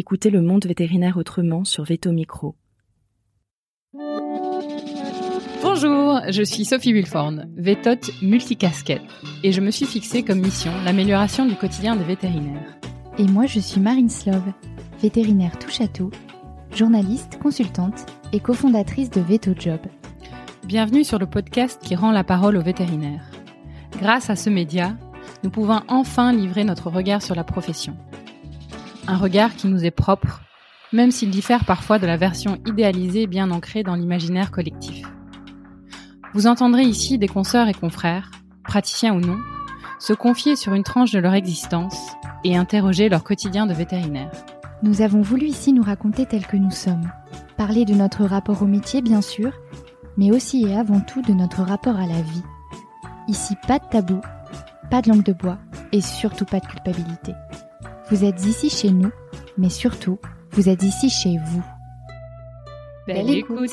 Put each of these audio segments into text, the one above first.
Écoutez le monde vétérinaire autrement sur Veto Micro. Bonjour, je suis Sophie Wilforn, vétote multicasquette, et je me suis fixée comme mission l'amélioration du quotidien des vétérinaires. Et moi, je suis Marine Slove, vétérinaire touche à tout, journaliste, consultante et cofondatrice de Veto Job. Bienvenue sur le podcast qui rend la parole aux vétérinaires. Grâce à ce média, nous pouvons enfin livrer notre regard sur la profession. Un regard qui nous est propre, même s'il diffère parfois de la version idéalisée bien ancrée dans l'imaginaire collectif. Vous entendrez ici des consoeurs et confrères, praticiens ou non, se confier sur une tranche de leur existence et interroger leur quotidien de vétérinaire. Nous avons voulu ici nous raconter tels que nous sommes, parler de notre rapport au métier bien sûr, mais aussi et avant tout de notre rapport à la vie. Ici, pas de tabou, pas de langue de bois et surtout pas de culpabilité. Vous êtes ici chez nous, mais surtout, vous êtes ici chez vous. Belle écoute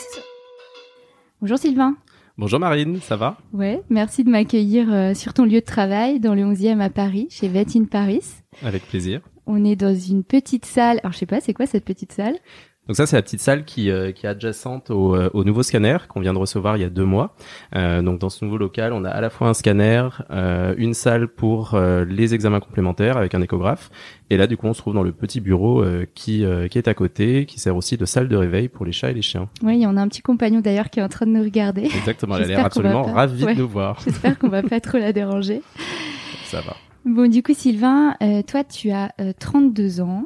Bonjour Sylvain Bonjour Marine, ça va? Ouais, merci de m'accueillir euh, sur ton lieu de travail dans le 11e à Paris, chez Vet in Paris. Avec plaisir. On est dans une petite salle. Alors je sais pas, c'est quoi cette petite salle? Donc ça, c'est la petite salle qui, euh, qui est adjacente au, euh, au nouveau scanner qu'on vient de recevoir il y a deux mois. Euh, donc dans ce nouveau local, on a à la fois un scanner, euh, une salle pour euh, les examens complémentaires avec un échographe, et là du coup on se trouve dans le petit bureau euh, qui, euh, qui est à côté, qui sert aussi de salle de réveil pour les chats et les chiens. Oui, en a un petit compagnon d'ailleurs qui est en train de nous regarder. Exactement, elle a l'air absolument ravie Ouais. de nous voir. J'espère qu'on va pas trop la déranger. Ça va. Bon, du coup, Sylvain, euh, toi, tu as euh, 32 ans.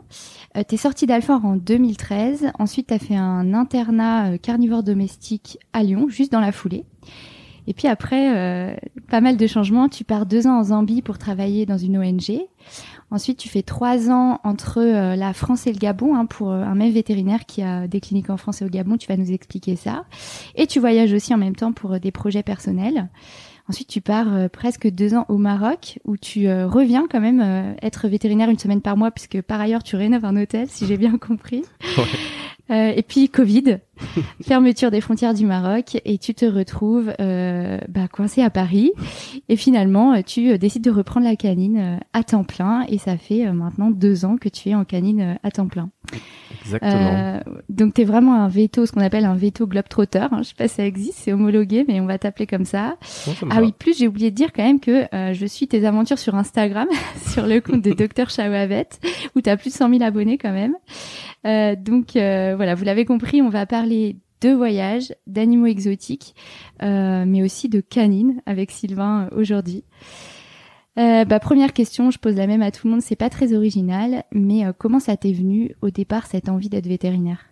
Euh, T'es sorti d'Alfort en 2013. Ensuite, t'as fait un internat euh, carnivore domestique à Lyon, juste dans la foulée. Et puis après, euh, pas mal de changements. Tu pars deux ans en Zambie pour travailler dans une ONG. Ensuite, tu fais trois ans entre euh, la France et le Gabon hein, pour un même vétérinaire qui a des cliniques en France et au Gabon. Tu vas nous expliquer ça. Et tu voyages aussi en même temps pour des projets personnels. Ensuite, tu pars euh, presque deux ans au Maroc, où tu euh, reviens quand même euh, être vétérinaire une semaine par mois, puisque par ailleurs tu rénoves un hôtel, si j'ai bien compris. Euh, et puis Covid, fermeture des frontières du Maroc, et tu te retrouves euh, bah, coincé à Paris. Et finalement, euh, tu décides de reprendre la canine à temps plein, et ça fait maintenant deux ans que tu es en canine à temps plein. Exactement. Euh, donc tu es vraiment un veto, ce qu'on appelle un veto globetrotter. Hein. Je sais pas si ça existe, c'est homologué, mais on va t'appeler comme ça. Bon, ça me Ah va. oui, plus j'ai oublié de dire quand même que je suis tes aventures sur Instagram, sur le compte de Dr Chawavet, où tu as plus de 100 000 abonnés quand même. Donc voilà, vous l'avez compris, on va parler de voyages, d'animaux exotiques, euh, mais aussi de canines avec Sylvain aujourd'hui. Euh, bah, première question, je pose la même à tout le monde, c'est pas très original, mais euh, comment ça t'est venu au départ cette envie d'être vétérinaire?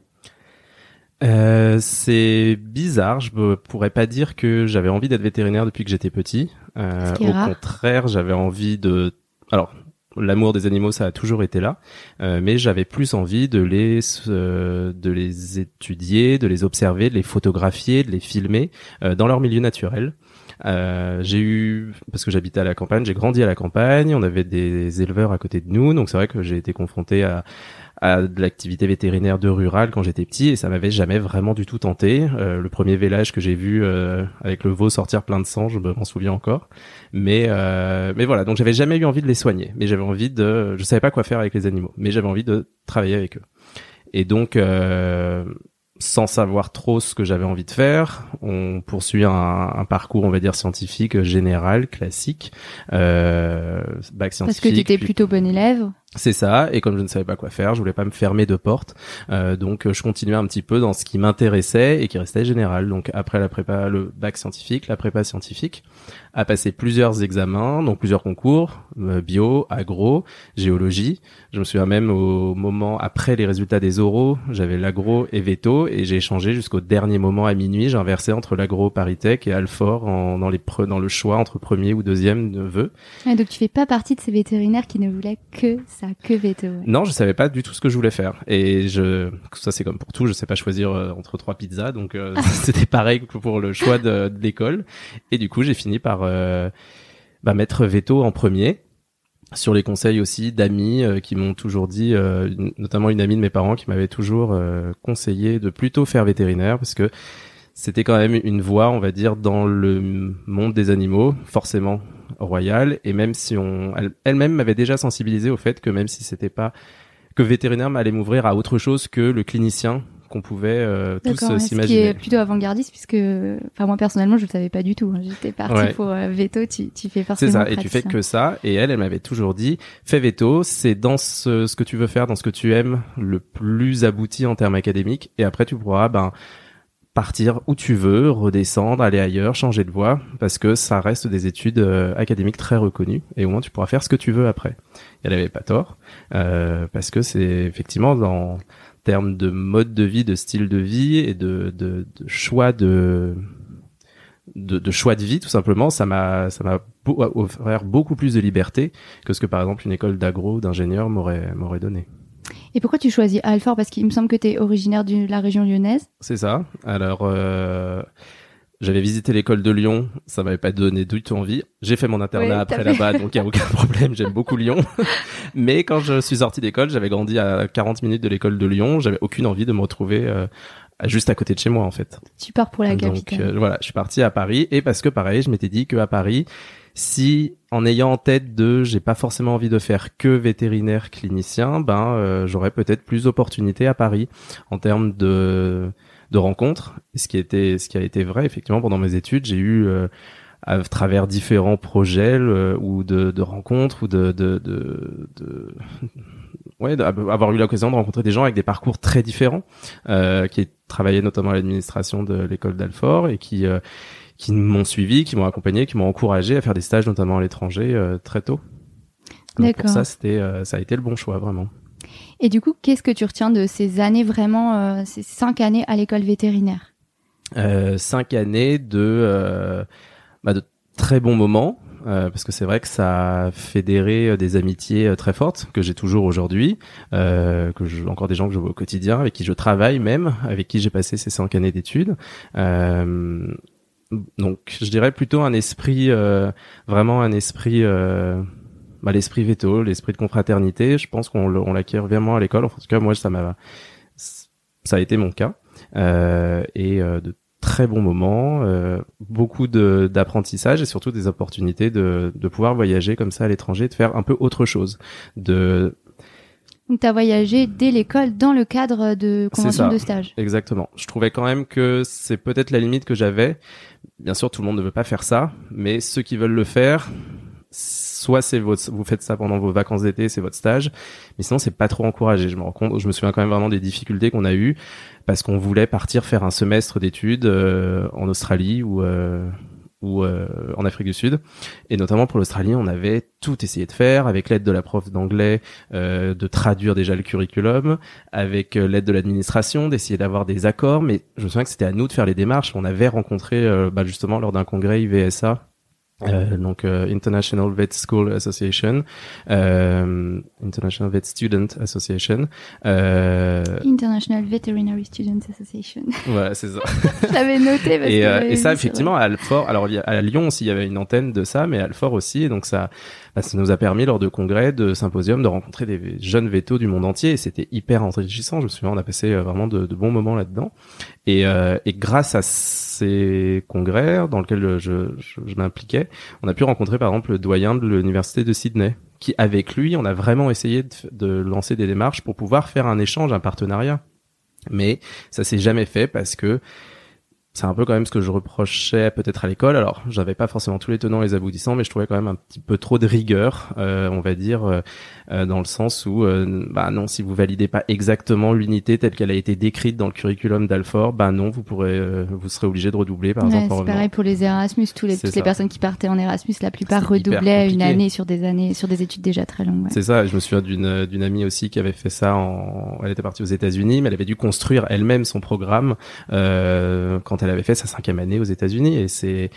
Euh, c'est bizarre. Je ne pourrais pas dire que j'avais envie d'être vétérinaire depuis que j'étais petit. Au rare. contraire, j'avais envie de. Alors, l'amour des animaux, ça a toujours été là, euh, mais j'avais plus envie de les euh, de les étudier, de les observer, de les photographier, de les filmer euh, dans leur milieu naturel. Euh, j'ai eu parce que j'habitais à la campagne, j'ai grandi à la campagne. On avait des éleveurs à côté de nous, donc c'est vrai que j'ai été confronté à à de l'activité vétérinaire de rural quand j'étais petit et ça m'avait jamais vraiment du tout tenté. Euh, le premier vélage que j'ai vu euh, avec le veau sortir plein de sang, je m'en souviens encore. Mais euh, mais voilà, donc j'avais jamais eu envie de les soigner, mais j'avais envie de, je savais pas quoi faire avec les animaux, mais j'avais envie de travailler avec eux. Et donc euh, sans savoir trop ce que j'avais envie de faire, on poursuit un, un parcours, on va dire scientifique général, classique, euh, bac Parce que scientifique. tu étais plutôt bon élève. C'est ça, et comme je ne savais pas quoi faire, je voulais pas me fermer de porte, euh, donc euh, je continuais un petit peu dans ce qui m'intéressait et qui restait général. Donc après la prépa, le bac scientifique, la prépa scientifique, a passé plusieurs examens, donc plusieurs concours, euh, bio, agro, géologie. Je me souviens même au moment après les résultats des oraux, j'avais l'agro et veto, et j'ai échangé jusqu'au dernier moment à minuit. J'ai inversé entre l'agro Paritech et Alfort en, dans les pre- dans le choix entre premier ou deuxième vœu. Ouais, donc tu fais pas partie de ces vétérinaires qui ne voulaient que ça, que veto. ouais. Non, je savais pas du tout ce que je voulais faire. Et je, ça c'est comme pour tout, je sais pas choisir euh, entre trois pizzas, donc euh, c'était pareil que pour le choix de, de l'école. Et du coup, j'ai fini par euh, bah, mettre veto en premier. Sur les conseils aussi d'amis euh, qui m'ont toujours dit, euh, une- notamment une amie de mes parents qui m'avait toujours euh, conseillé de plutôt faire vétérinaire parce que c'était quand même une voie, on va dire, dans le monde des animaux, forcément royale. Et même si on, elle- elle-même m'avait déjà sensibilisé au fait que même si c'était pas que vétérinaire m'allait m'ouvrir à autre chose que le clinicien qu'on pouvait euh, tous euh, ce qui s'imaginer. est plutôt avant-gardiste puisque, enfin moi personnellement je le savais pas du tout. hein. J'étais Ouais. pour euh, veto, tu, tu fais C'est forcément. ça, et tu fais que ça. Et elle, elle m'avait toujours dit, fais veto, c'est dans ce, ce que tu veux faire, dans ce que tu aimes, le plus abouti en termes académiques. Et après, tu pourras ben partir où tu veux, redescendre, aller ailleurs, changer de voie, parce que ça reste des études euh, académiques très reconnues. Et au moins, tu pourras faire ce que tu veux après. Et elle avait pas tort, euh, parce que c'est effectivement dans termes de mode de vie, de style de vie et de, de, de choix de de, de choix de vie tout simplement ça m'a ça m'a offert beaucoup plus de liberté que ce que par exemple une école d'agro d'ingénieur m'aurait m'aurait donné Et pourquoi tu choisis Alfort? Parce qu'il me semble que tu es originaire de la région lyonnaise. c'est ça alors euh, j'avais visité l'école de Lyon, ça m'avait pas donné du tout envie. J'ai fait mon internat après là-bas, donc il y a aucun problème, j'aime beaucoup Lyon. Mais quand je suis sorti d'école, j'avais grandi à 40 minutes de l'école de Lyon, j'avais aucune envie de me retrouver euh, juste à côté de chez moi en fait. Tu pars pour la Donc capitale. euh, voilà, je suis parti à Paris et parce que pareil, je m'étais dit que à Paris, si en ayant en tête de j'ai pas forcément envie de faire que vétérinaire clinicien, ben euh, j'aurais peut-être plus d'opportunités à Paris en termes de de rencontres. Ce qui était ce qui a été vrai effectivement pendant mes études, j'ai eu euh, à travers différents projets ou de, de rencontres ou de, de, de, de ouais d'avoir eu l'occasion de rencontrer des gens avec des parcours très différents euh, qui travaillaient notamment à l'administration de l'école d'Alfort et qui euh, qui m'ont suivi, qui m'ont accompagné, qui m'ont encouragé à faire des stages notamment à l'étranger euh, très tôt. Donc pour ça c'était euh, ça a été le bon choix vraiment. Et du coup, qu'est-ce que tu retiens de ces années vraiment, euh, ces cinq années à l'école vétérinaire? Euh, cinq années de, euh, bah, de très bons moments. euh, parce que c'est vrai que ça a fédéré euh, des amitiés euh, très fortes que j'ai toujours aujourd'hui, euh, que je, encore des gens que je vois au quotidien, avec qui je travaille même, avec qui j'ai passé ces cinq années d'études. Donc, je dirais plutôt un esprit, euh, vraiment un esprit, euh, bah, l'esprit veto, l'esprit de confraternité. Je pense qu'on l'acquiert vraiment à l'école. En tout cas, moi, ça m'a, ça a été mon cas euh, et euh, de très bons moments, euh, beaucoup d'apprentissage et surtout des opportunités de, de pouvoir voyager comme ça à l'étranger, de faire un peu autre chose, de Donc, tu as voyagé dès l'école dans le cadre de C'est convention ça. de stage. Exactement. Je trouvais quand même que c'est peut-être la limite que j'avais. Bien sûr, tout le monde ne veut pas faire ça, mais ceux qui veulent le faire, soit c'est votre, vous faites ça pendant vos vacances d'été, c'est votre stage, mais sinon c'est pas trop encouragé. Je me rends compte, je me souviens quand même vraiment des difficultés qu'on a eues parce qu'on voulait partir faire un semestre d'études euh, en Australie ou euh, ou euh, en Afrique du Sud. Et notamment pour l'Australie, on avait tout essayé de faire avec l'aide de la prof d'anglais, euh, de traduire déjà le curriculum, avec euh, l'aide de l'administration, d'essayer d'avoir des accords. Mais je me souviens que c'était à nous de faire les démarches. On avait rencontré euh, bah, justement lors d'un congrès IVSA. Euh, donc euh, International Vet School Association, euh, International Vet Student Association. Euh, International Veterinary Students Association. voilà, c'est ça. Je l'avais noté parce et, que euh, j'avais et ça effectivement à Alfort alors à Lyon aussi il y avait une antenne de ça mais à Alfort aussi et donc ça ça nous a permis lors de congrès de symposiums de rencontrer des jeunes vétos du monde entier et c'était hyper enrichissant je me souviens on a passé euh, vraiment de, de bons moments là-dedans. Et, euh, et grâce à ces congrès dans lesquels je, je, je m'impliquais on a pu rencontrer par exemple le doyen de l'université de Sydney qui avec lui on a vraiment essayé de, de lancer des démarches pour pouvoir faire un échange un partenariat. Mais ça s'est jamais fait parce que c'est un peu quand même ce que je reprochais peut-être à l'école. Alors, j'avais pas forcément tous les tenants et les aboutissants, mais je trouvais quand même un petit peu trop de rigueur, euh, on va dire, euh, euh, dans le sens où, euh, bah non, si vous validez pas exactement l'unité telle qu'elle a été décrite dans le curriculum d'Alfort, bah non, vous pourrez, euh, vous serez obligé de redoubler par Ouais, exemple. c'est pareil pour les Erasmus. Tous les, toutes les ça. personnes qui partaient en Erasmus, la plupart redoublaient une année sur des années, sur des études déjà très longues. ouais. C'est ça. Je me souviens d'une d'une amie aussi qui avait fait ça. En... Elle était partie aux États-Unis, mais elle avait dû construire elle-même son programme euh, quand elle avait fait sa cinquième année aux États-Unis. Et c'est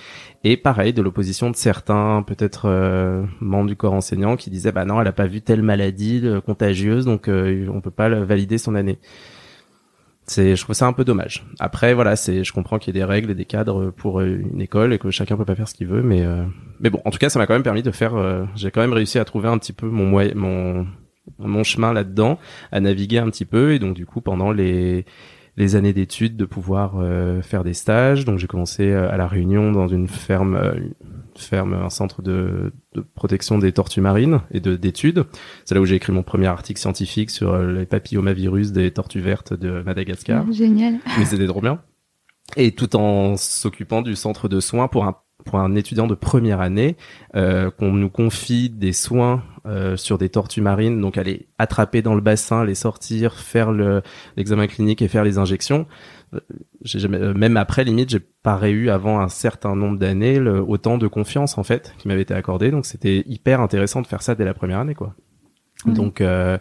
et pareil de l'opposition de certains peut-être euh, membres du corps enseignant qui disaient bah non, elle a pas vu telle maladie euh, contagieuse, donc euh, on peut pas valider son année. C'est, je trouve ça un peu dommage. Après, voilà, c'est, je comprends qu'il y ait des règles et des cadres pour euh, une école et que chacun peut pas faire ce qu'il veut, mais mais bon, en tout cas, ça m'a quand même permis de faire. j'ai quand même réussi à trouver un petit peu mon moyen, mon mon chemin là-dedans, à naviguer un petit peu, et donc du coup, pendant les les années d'études, de pouvoir euh, faire des stages. Donc j'ai commencé euh, à la Réunion dans une ferme, euh, une ferme, un centre de, de protection des tortues marines et de d'études. C'est là où j'ai écrit mon premier article scientifique sur euh, les papillomavirus des tortues vertes de Madagascar. Génial. Mais c'était trop bien. Et tout en s'occupant du centre de soins pour un pour un étudiant de première année, euh, qu'on nous confie des soins euh, sur des tortues marines, donc aller attraper dans le bassin, les sortir, faire le l'examen clinique et faire les injections. Euh, j'ai jamais, euh, même après limite, j'ai pas eu avant un certain nombre d'années autant de confiance en fait qui m'avait été accordée. Donc c'était hyper intéressant de faire ça dès la première année, quoi. Donc euh,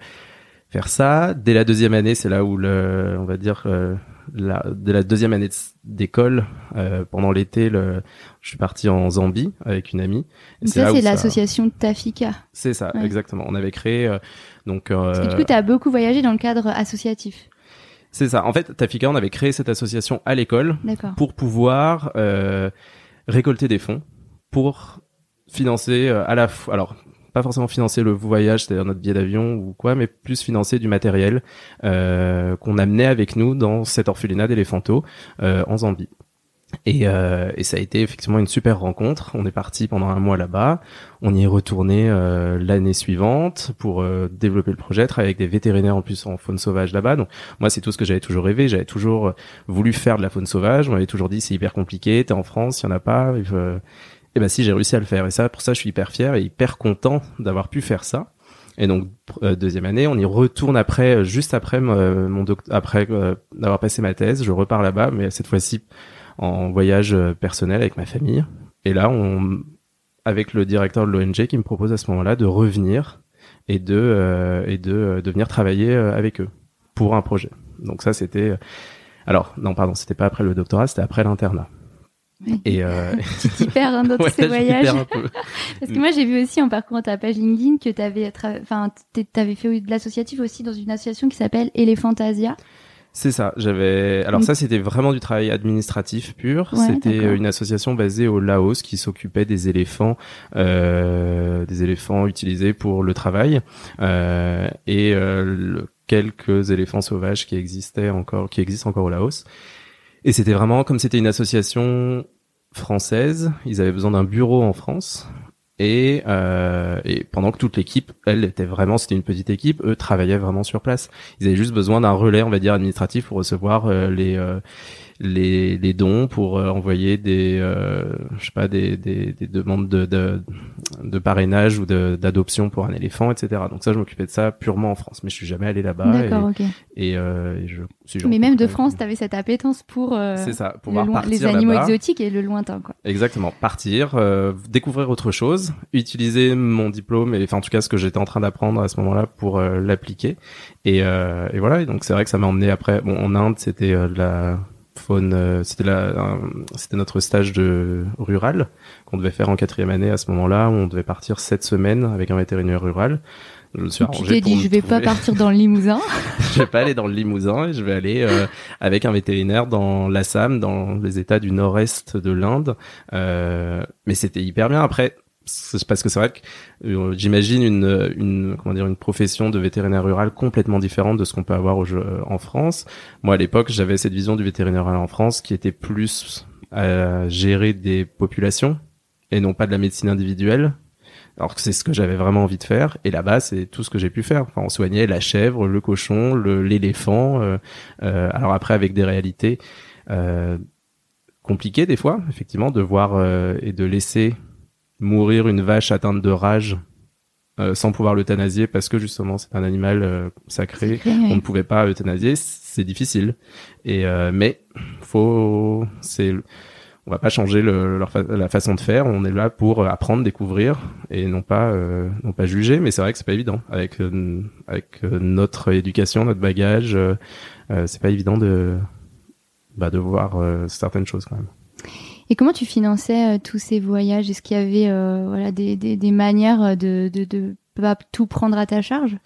faire ça dès la deuxième année, c'est là où le, on va dire, euh, la, dès la deuxième année de- d'école, euh, pendant l'été, le, je suis parti en Zambie avec une amie. Et Donc ça, c'est l'association Tafika. C'est ça, Ouais. exactement. On avait créé euh, donc. Parce que euh, du coup, tu as beaucoup voyagé dans le cadre associatif. c'est ça. En fait, Tafika, on avait créé cette association à l'école D'accord. pour pouvoir euh, récolter des fonds pour financer euh, à la fois. Alors pas forcément financer le voyage, c'est-à-dire notre billet d'avion ou quoi, mais plus financer du matériel euh, qu'on amenait avec nous dans cet orphelinat d'Eléphanto euh, en Zambie. Et, euh, et ça a été effectivement une super rencontre. On est parti pendant un mois là-bas. On y est retourné euh, l'année suivante pour euh, développer le projet, travailler avec des vétérinaires en plus en faune sauvage là-bas. Donc moi, c'est tout ce que j'avais toujours rêvé. J'avais toujours voulu faire de la faune sauvage. On m'avait toujours dit c'est hyper compliqué. T'es en France, il y en a pas. Et ben si, j'ai réussi à le faire. Et ça, pour ça, je suis hyper fier et hyper content d'avoir pu faire ça. Et donc euh, deuxième année, on y retourne après, euh, juste après euh, mon doct- après euh, d'avoir passé ma thèse, je repars là-bas, mais cette fois-ci en voyage euh, personnel avec ma famille. Et là, on, avec le directeur de l'ONG qui me propose à ce moment-là de revenir et de et de, de venir travailler avec eux pour un projet. Donc ça, c'était alors non pardon, c'était pas après le doctorat, c'était après l'internat. Oui. Et euh, Tu t'y perds hein, dans tous ouais, ces m'y perds voyages. un peu. Parce que moi, j'ai vu aussi en parcourant ta page LinkedIn que tu avais, enfin, t'avais fait de l'associatif aussi dans une association qui s'appelle Elephantasia. C'est ça. J'avais. Alors ça, c'était vraiment du travail administratif pur. Ouais, c'était euh, une association basée au Laos qui s'occupait des éléphants, euh, des éléphants utilisés pour le travail euh, et euh, le- quelques éléphants sauvages qui existaient encore, qui existent encore au Laos. Et c'était vraiment comme c'était une association française. Ils avaient besoin d'un bureau en France. Et, euh, et pendant que toute l'équipe, elle était vraiment, c'était une petite équipe, eux travaillaient vraiment sur place. Ils avaient juste besoin d'un relais, on va dire, administratif pour recevoir euh, les, euh, les les dons, pour euh, envoyer des, euh, je sais pas, des, des, des demandes de, de, de parrainage ou de- d'adoption pour un éléphant, etc. Donc ça, je m'occupais de ça purement en France, mais je suis jamais allé là-bas. D'accord, ok. Et, et, euh, et je, si Mais même de France, tu avais cette appétence pour euh, C'est ça, le loin- partir les animaux exotiques et le lointain, quoi. Exactement, partir, euh, découvrir autre chose, utiliser mon diplôme et enfin en tout cas ce que j'étais en train d'apprendre à ce moment-là pour l'appliquer. Et, euh, et voilà, et donc c'est vrai que ça m'a emmené après. Bon, en Inde, c'était euh, la faune, euh, c'était c'était notre stage de rural qu'on devait faire en quatrième année à ce moment-là. où On devait partir sept semaines avec un vétérinaire rural. Je me suis tu t'es dit, je vais pas partir dans le Limousin. je vais pas aller dans le Limousin et je vais aller euh, avec un vétérinaire dans l'Assam, dans les États du nord-est de l'Inde. Euh, mais c'était hyper bien. Après, parce que c'est vrai que euh, j'imagine une, une comment dire une profession de vétérinaire rural complètement différente de ce qu'on peut avoir au jeu- en France. Moi, à l'époque, j'avais cette vision du vétérinaire rural en France qui était plus à gérer des populations et non pas de la médecine individuelle. Alors que c'est ce que j'avais vraiment envie de faire. Et là-bas, c'est tout ce que j'ai pu faire. Enfin, on soignait la chèvre, le cochon, l'éléphant. euh, euh, alors après, avec des réalités euh, compliquées des fois, effectivement, de voir euh, et de laisser mourir une vache atteinte de rage euh, sans pouvoir l'euthanasier parce que justement c'est un animal euh, sacré. Sacré, On ne pouvait pas euthanasier, c'est difficile. Et euh, mais faut, c'est, on va pas changer le, leur fa- la façon de faire. On est là pour apprendre, découvrir et non pas, euh, non pas juger. Mais c'est vrai que c'est pas évident avec euh, avec euh, notre éducation, notre bagage. euh, euh, c'est pas évident de bah, de voir euh, certaines choses quand même. Et comment tu finançais euh, tous ces voyages? Est-ce qu'il y avait euh, voilà des, des, des manières de, de, de pas tout prendre à ta charge?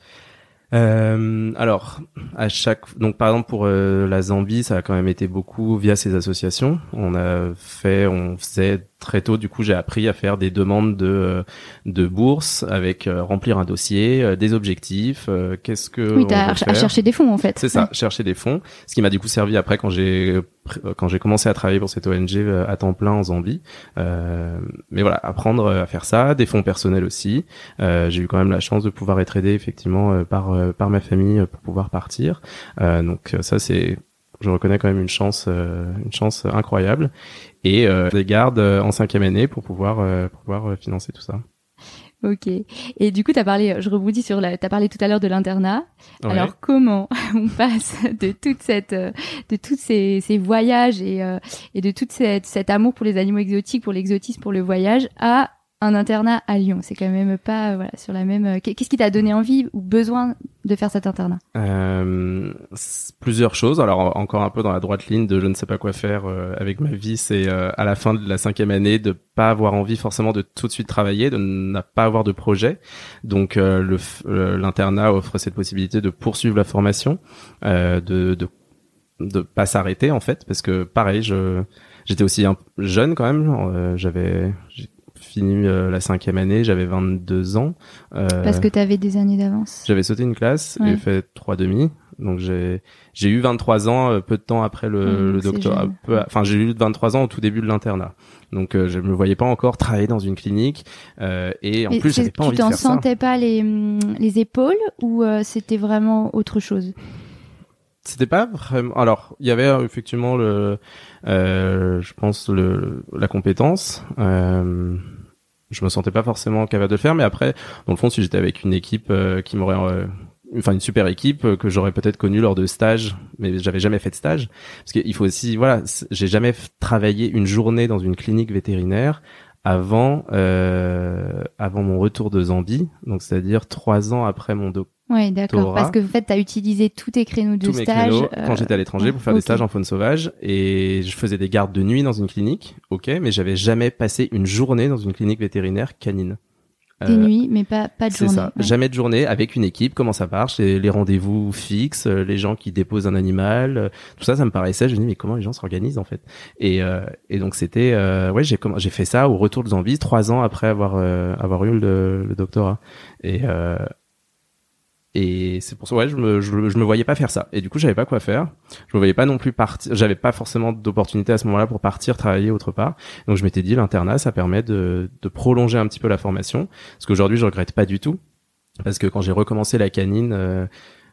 Euh, alors, à chaque donc par exemple pour euh, la Zambie, ça a quand même été beaucoup via ces associations. On a fait, on faisait très tôt, du coup, j'ai appris à faire des demandes de de bourse avec remplir un dossier, des objectifs, qu'est-ce que oui, t'as à chercher des fonds en fait. C'est ça, chercher des fonds, ce qui m'a du coup servi après quand j'ai quand j'ai commencé à travailler pour cette ONG à temps plein en Zambie. mais voilà, apprendre à faire ça, des fonds personnels aussi. j'ai eu quand même la chance de pouvoir être aidé effectivement par par ma famille pour pouvoir partir. donc ça c'est je reconnais quand même une chance, euh, une chance incroyable. Et euh, les garde euh, en cinquième année pour pouvoir, pouvoir financer tout ça. Ok. Et du coup, tu as parlé, je rebondis sur la, tu as parlé tout à l'heure de l'internat. Alors, comment on passe de toute cette, de tous ces, ces voyages et, et de toute cette, cet amour pour les animaux exotiques, pour l'exotisme, pour le voyage, à un internat à Lyon. C'est quand même pas voilà sur la même. Qu'est-ce qui t'a donné envie ou besoin de faire cet internat? Euh, Plusieurs choses. Alors encore un peu dans la droite ligne de je ne sais pas quoi faire euh, avec ma vie. C'est euh, à la fin de la cinquième année de pas avoir envie forcément de tout de suite travailler, de ne pas avoir de projet. Donc l'internat offre cette possibilité de poursuivre la formation, de, de pas s'arrêter en fait parce que pareil j'étais aussi un, jeune quand même j'avais fini euh, la cinquième année, j'avais 22 ans. Euh, Parce que tu avais des années d'avance. J'avais sauté une classe et fait trois demi. Donc j'ai j'ai eu 23 ans euh, peu de temps après le, mmh, le doctorat. Enfin j'ai eu 23 ans au tout début de l'internat. Donc je me voyais pas encore travailler dans une clinique et en plus j'avais pas envie de faire ça. Tu t'en sentais pas les les épaules ou c'était vraiment autre chose? C'était pas vraiment alors il y avait effectivement le euh, je pense le la compétence euh, je me sentais pas forcément capable de le faire mais après dans le fond si j'étais avec une équipe euh, qui m'aurait euh, enfin une super équipe euh, que j'aurais peut-être connue lors de stages mais j'avais jamais fait de stage parce qu'il faut aussi voilà j'ai jamais travaillé une journée dans une clinique vétérinaire avant euh, avant mon retour de Zambie donc c'est-à-dire trois ans après mon oui, d'accord. Parce que en fait, tu as utilisé tous tes créneaux de stage. quand j'étais à l'étranger pour faire des stages en faune sauvage et je faisais des gardes de nuit dans une clinique, ok, mais j'avais jamais passé une journée dans une clinique vétérinaire canine. Des euh, nuits, mais pas, pas de journée. C'est ça. Jamais de journée avec une équipe. Comment ça marche Les, les rendez-vous fixes, euh, les gens qui déposent un animal, euh, tout ça, ça me paraissait. Je me dis mais comment les gens s'organisent en fait Et, et donc c'était, ouais, j'ai j'ai fait ça au retour de Zambie, trois ans après avoir avoir eu le, le doctorat. Et et c'est pour ça, ouais, je me, je, me voyais pas faire ça. Et du coup, j'avais pas quoi faire. Je me voyais pas non plus partir. J'avais pas forcément d'opportunité à ce moment-là pour partir travailler autre part. Donc, je m'étais dit, l'internat, ça permet de, de prolonger un petit peu la formation. Parce qu'aujourd'hui, je regrette pas du tout. Parce que quand j'ai recommencé la canine, euh,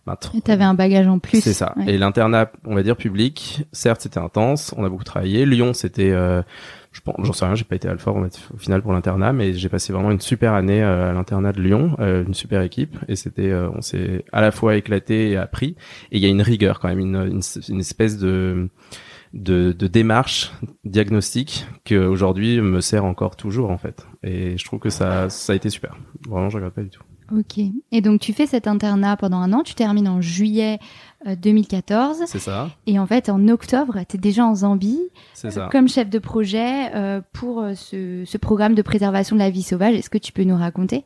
bah, t'avais un bagage en plus. C'est ça. Et l'internat, on va dire public, certes, c'était intense. On a beaucoup travaillé. Lyon, c'était euh, je pense, j'en sais rien, j'ai pas été alpha au final pour l'internat, mais j'ai passé vraiment une super année euh, à l'internat de Lyon, euh, une super équipe, et c'était, euh, on s'est à la fois éclaté et appris, et il y a une rigueur quand même, une, une, une espèce de, de, de démarche diagnostique qui aujourd'hui me sert encore toujours en fait, et je trouve que ça, ça a été super. Vraiment, je regrette pas du tout. Ok. Et donc tu fais cet internat pendant un an, tu termines en juillet 2014. Euh, c'est ça. Et en fait, en octobre, tu es déjà en Zambie ça. comme chef de projet euh, pour euh, ce, ce, programme de préservation de la vie sauvage. Est-ce que tu peux nous raconter?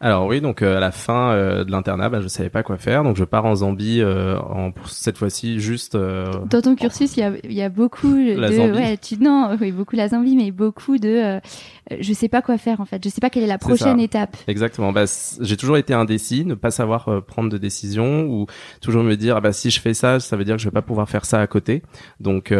Alors oui, donc euh, à la fin euh, de l'internat, bah, je savais pas quoi faire, donc je pars en Zambie euh, en, cette fois-ci juste. Dans ton cursus, il y a, y a beaucoup la de, Zambie. ouais, tu non, oui, beaucoup la Zambie, mais beaucoup de, je sais pas quoi faire en fait, je sais pas quelle est la prochaine étape. Exactement. Bah, j'ai toujours été indécis, ne pas savoir prendre de décision ou toujours me dire, ah, bah si je fais ça, ça veut dire que je vais pas pouvoir faire ça à côté. Donc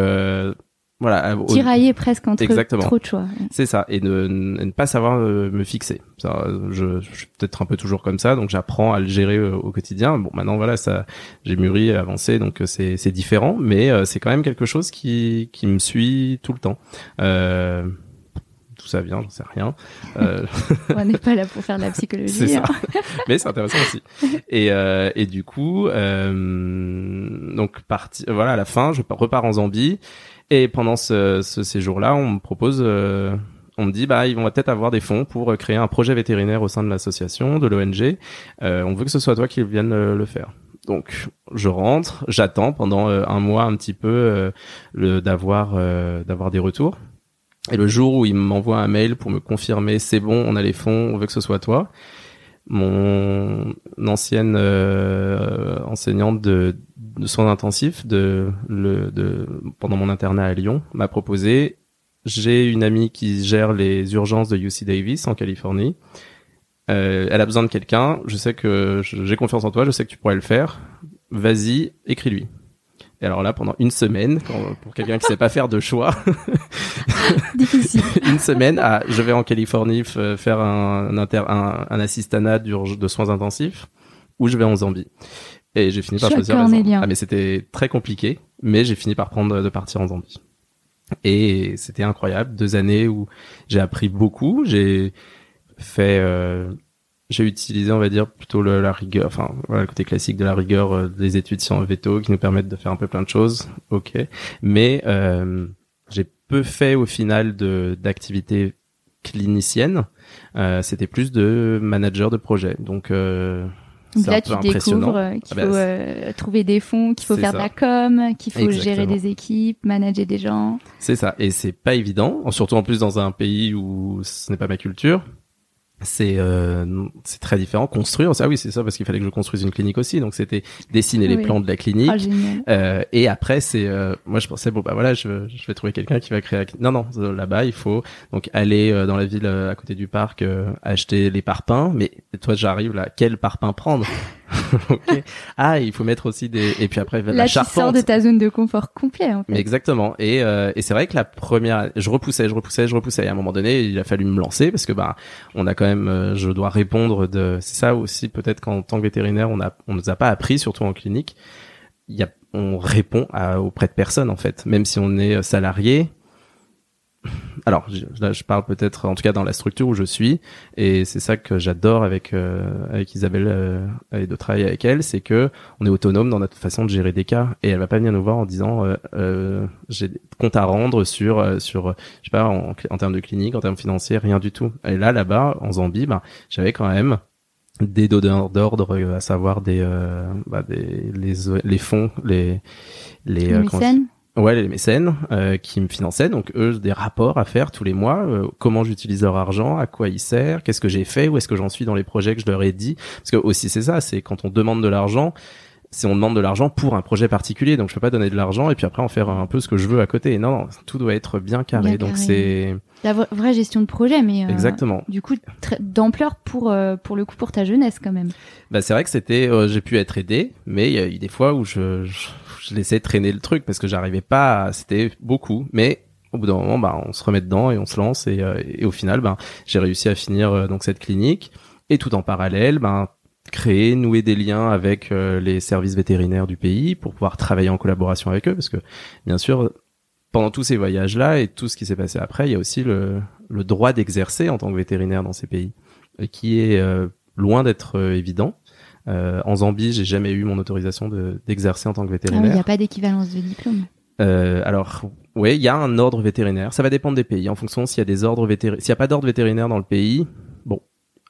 voilà euh, tirailler presque entre Exactement. trop de choix c'est ça et ne, ne pas savoir euh, me fixer ça, je, je, suis peut-être un peu toujours comme ça donc j'apprends à le gérer euh, au quotidien bon maintenant voilà ça j'ai mûri avancé donc c'est c'est différent mais c'est quand même quelque chose qui qui me suit tout le temps euh, tout ça vient, j'en sais rien. Euh... On n'est pas là pour faire de la psychologie. c'est ça. Hein. Mais c'est intéressant aussi. Et, euh, et du coup, euh, donc parti, voilà, à la fin, je repars en Zambie et pendant ce, ce séjour-là, on me propose, euh, on me dit, bah, ils vont peut-être avoir des fonds pour euh, créer un projet vétérinaire au sein de l'association, de l'ONG. Euh, on veut que ce soit toi qui vienne le, faire. Donc, je rentre, j'attends pendant un mois un petit peu le d'avoir d'avoir des retours. Et le jour où il m'envoie un mail pour me confirmer, c'est bon, on a les fonds, on veut que ce soit toi mon ancienne euh, enseignante de, de soins intensifs de, le, de pendant mon internat à Lyon m'a proposé j'ai une amie qui gère les urgences de UC Davis en Californie. Euh, elle a besoin de quelqu'un. Je sais que j'ai confiance en toi. Je sais que tu pourrais le faire. Vas-y, écris-lui. Et alors là, pendant une semaine, pour quelqu'un qui sait pas faire de choix, une semaine, à, je vais en Californie faire un, un, un, un assistanat de soins intensifs, ou je vais en Zambie. Et j'ai fini par choisir Ah mais c'était très compliqué, mais j'ai fini par prendre de partir en Zambie. Et c'était incroyable, deux années où j'ai appris beaucoup. J'ai fait euh, j'ai utilisé, on va dire, plutôt le, la rigueur, enfin, voilà, le côté classique de la rigueur euh, des études sur veto qui nous permettent de faire un peu plein de choses, ok. Mais euh, j'ai peu fait au final de d'activités cliniciennes. Euh, C'était plus de manager de projet. Donc euh, donc là, tu découvres euh, qu'il ah bah, faut trouver des fonds, qu'il faut faire de la com, qu'il faut gérer des équipes, manager des gens. C'est ça, et c'est pas évident, surtout en plus dans un pays où ce n'est pas ma culture c'est euh, c'est très différent construire ah oui c'est ça parce qu'il fallait que je construise une clinique aussi donc c'était dessiner les plans de la clinique ah, euh, et après c'est euh, moi je pensais bon bah voilà je, je vais trouver quelqu'un qui va créer non non là-bas il faut donc aller euh, dans la ville euh, à côté du parc acheter les parpaings mais toi j'arrive là quel parpaing prendre? Okay. Ah, il faut mettre aussi des et puis après la Là, charpente. tu sors de ta zone de confort complet. En fait. Mais exactement. Et euh, et c'est vrai que la première, je repoussais, je repoussais, je repoussais. Et à un moment donné, il a fallu me lancer parce que bah on a quand même, euh, je dois répondre de. C'est ça aussi peut-être qu'en tant que vétérinaire, on a on nous a pas appris, surtout en clinique. Il y a, on répond à, auprès de personnes en fait, même si on est salarié alors là je parle peut-être en tout cas dans la structure où je suis et c'est ça que j'adore avec euh, avec Isabelle euh, et de travailler avec elle c'est que on est autonome dans notre façon de gérer des cas et elle va pas venir nous voir en disant euh, euh j'ai compte à rendre sur sur je sais pas en, termes de clinique en termes financiers rien du tout. Et là là-bas en Zambie bah, j'avais quand même des donneurs d'ordre à savoir des, bah, des les les fonds les les, les Ouais, les mécènes euh, qui me finançaient, donc eux des rapports à faire tous les mois, euh, comment j'utilise leur argent, à quoi il sert, qu'est-ce que j'ai fait, où est-ce que j'en suis dans les projets que je leur ai dit, parce que aussi c'est ça, c'est quand on demande de l'argent, si on demande de l'argent pour un projet particulier, donc je peux pas donner de l'argent et puis après en faire un peu ce que je veux à côté. Non, non tout doit être bien carré. donc c'est la vraie gestion de projet, mais euh, exactement. Du coup, d'ampleur pour euh, pour le coup pour ta jeunesse quand même. Bah c'est vrai que c'était, euh, j'ai pu être aidé, mais il y a eu des fois où je, je, je laissais traîner le truc parce que j'arrivais pas. C'était beaucoup, mais au bout d'un moment, bah on se remet dedans et on se lance et, et au final, bah j'ai réussi à finir donc cette clinique et tout en parallèle, ben créer, nouer des liens avec euh, les services vétérinaires du pays pour pouvoir travailler en collaboration avec eux, parce que bien sûr, pendant tous ces voyages-là et tout ce qui s'est passé après, il y a aussi le, droit d'exercer en tant que vétérinaire dans ces pays, qui est euh, loin d'être euh, en Zambie, j'ai jamais eu mon autorisation d'exercer en tant que vétérinaire. Il n'y a pas d'équivalence de diplôme. alors, oui, il y a un ordre vétérinaire. Ça va dépendre des pays. En fonction s'il y a des ordres vétérinaires, s'il n'y a pas d'ordre vétérinaire dans le pays,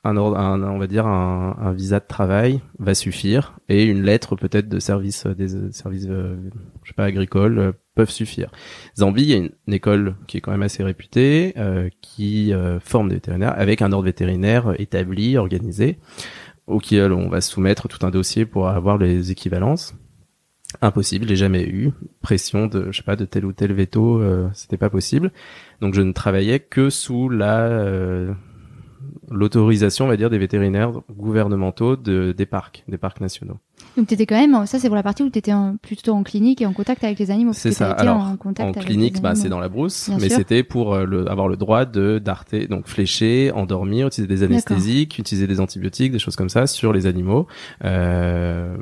un, on va dire un, visa de travail va suffire et une lettre peut-être de service euh, des euh, services euh, je sais pas agricoles peuvent suffire. Zambie, il y a une, école qui est quand même assez réputée qui forme des vétérinaires avec un ordre vétérinaire établi, organisé auquel on va soumettre tout un dossier pour avoir les équivalences. Impossible, j'ai jamais eu pression de je sais pas de tel ou tel veto, c'était pas possible. Donc je ne travaillais que sous la l'autorisation, on va dire, des vétérinaires gouvernementaux de, des parcs, des parcs nationaux. Donc tu étais quand même, ça c'est pour la partie où tu étais plutôt en clinique et en contact avec les animaux. C'est ça. Alors, en, contact en clinique, bah, c'est dans la brousse, mais c'était pour euh, le, avoir le droit de darter, donc flécher, endormir, utiliser des anesthésiques, utiliser des antibiotiques, des choses comme ça sur les animaux. Euh,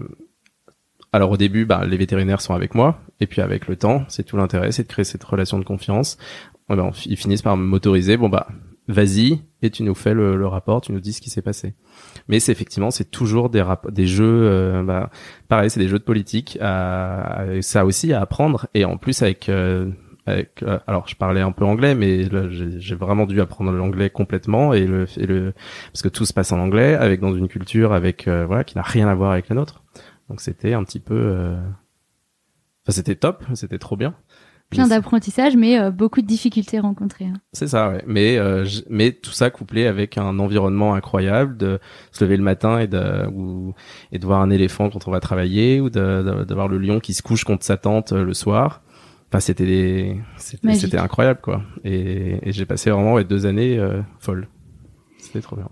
alors au début, bah, les vétérinaires sont avec moi, et puis avec le temps, c'est tout l'intérêt, c'est de créer cette relation de confiance. ben, ils finissent par m'autoriser. Bon bah, vas-y et tu nous fais le, rapport, tu nous dis ce qui s'est passé. Mais c'est effectivement c'est toujours des des jeux, euh, bah, pareil c'est des jeux de politique, euh, ça aussi à apprendre et en plus avec euh, avec, euh, alors je parlais un peu anglais, mais j'ai vraiment dû apprendre l'anglais complètement et le, et le parce que tout se passe en anglais, avec dans une culture avec voilà qui n'a rien à voir avec la nôtre. Donc c'était un petit peu, enfin c'était top, c'était trop bien plein d'apprentissage, mais euh, beaucoup de difficultés rencontrées. Hein. C'est ça, ouais. Mais euh, mais tout ça couplé avec un environnement incroyable, de se lever le matin et de ou, et de voir un éléphant quand on va travailler, ou de, de, de voir le lion qui se couche contre sa tante euh, le soir. enfin c'était des- c'était incroyable quoi. Et, et j'ai passé vraiment ouais, deux années euh, folles. C'était trop bien.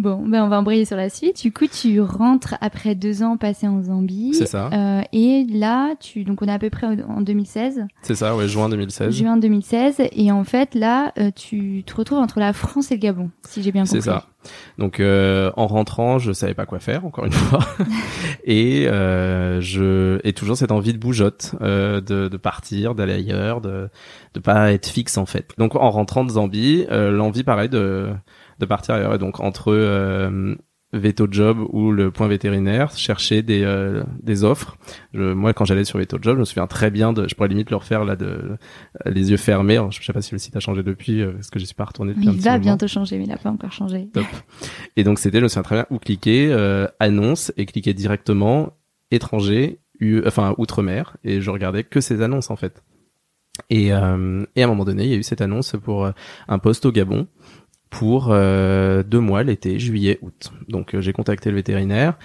Bon, ben on va embrayer sur la suite. Du coup, tu rentres après deux ans passés en Zambie. C'est ça. Euh, et là, tu donc on est à peu près en 2016, C'est ça, ouais, juin 2016. juin 2016, et en fait là, euh, tu te retrouves entre la France et le Gabon, si j'ai bien compris. C'est ça. Donc euh, en rentrant, je savais pas quoi faire encore une fois, et euh, je et toujours cette envie de bougeotte, euh, de, de partir, d'aller ailleurs, de de pas être fixe en fait. Donc en rentrant de Zambie, euh, l'envie pareil de de partir ailleurs. Et donc entre euh, Veto Job ou le point vétérinaire, chercher des euh, des offres. Je, moi, quand j'allais sur Veto Job, je me souviens très bien de, je pourrais limite le refaire là de les yeux fermés. Alors, je sais pas si le site a changé depuis, euh, parce que je suis pas retourné depuis un Il petit va moment. bientôt changer, mais il n'a pas encore changé. Top. Et donc c'était, je me souviens très bien, où cliquer, euh, annonce, et cliquer directement étranger, U- enfin outre-mer, et je regardais que ces annonces en fait. Et, euh, et à un moment donné, il y a eu cette annonce pour euh, un poste au Gabon pour euh, deux mois, l'été, juillet, août. Donc euh, j'ai contacté le vétérinaire,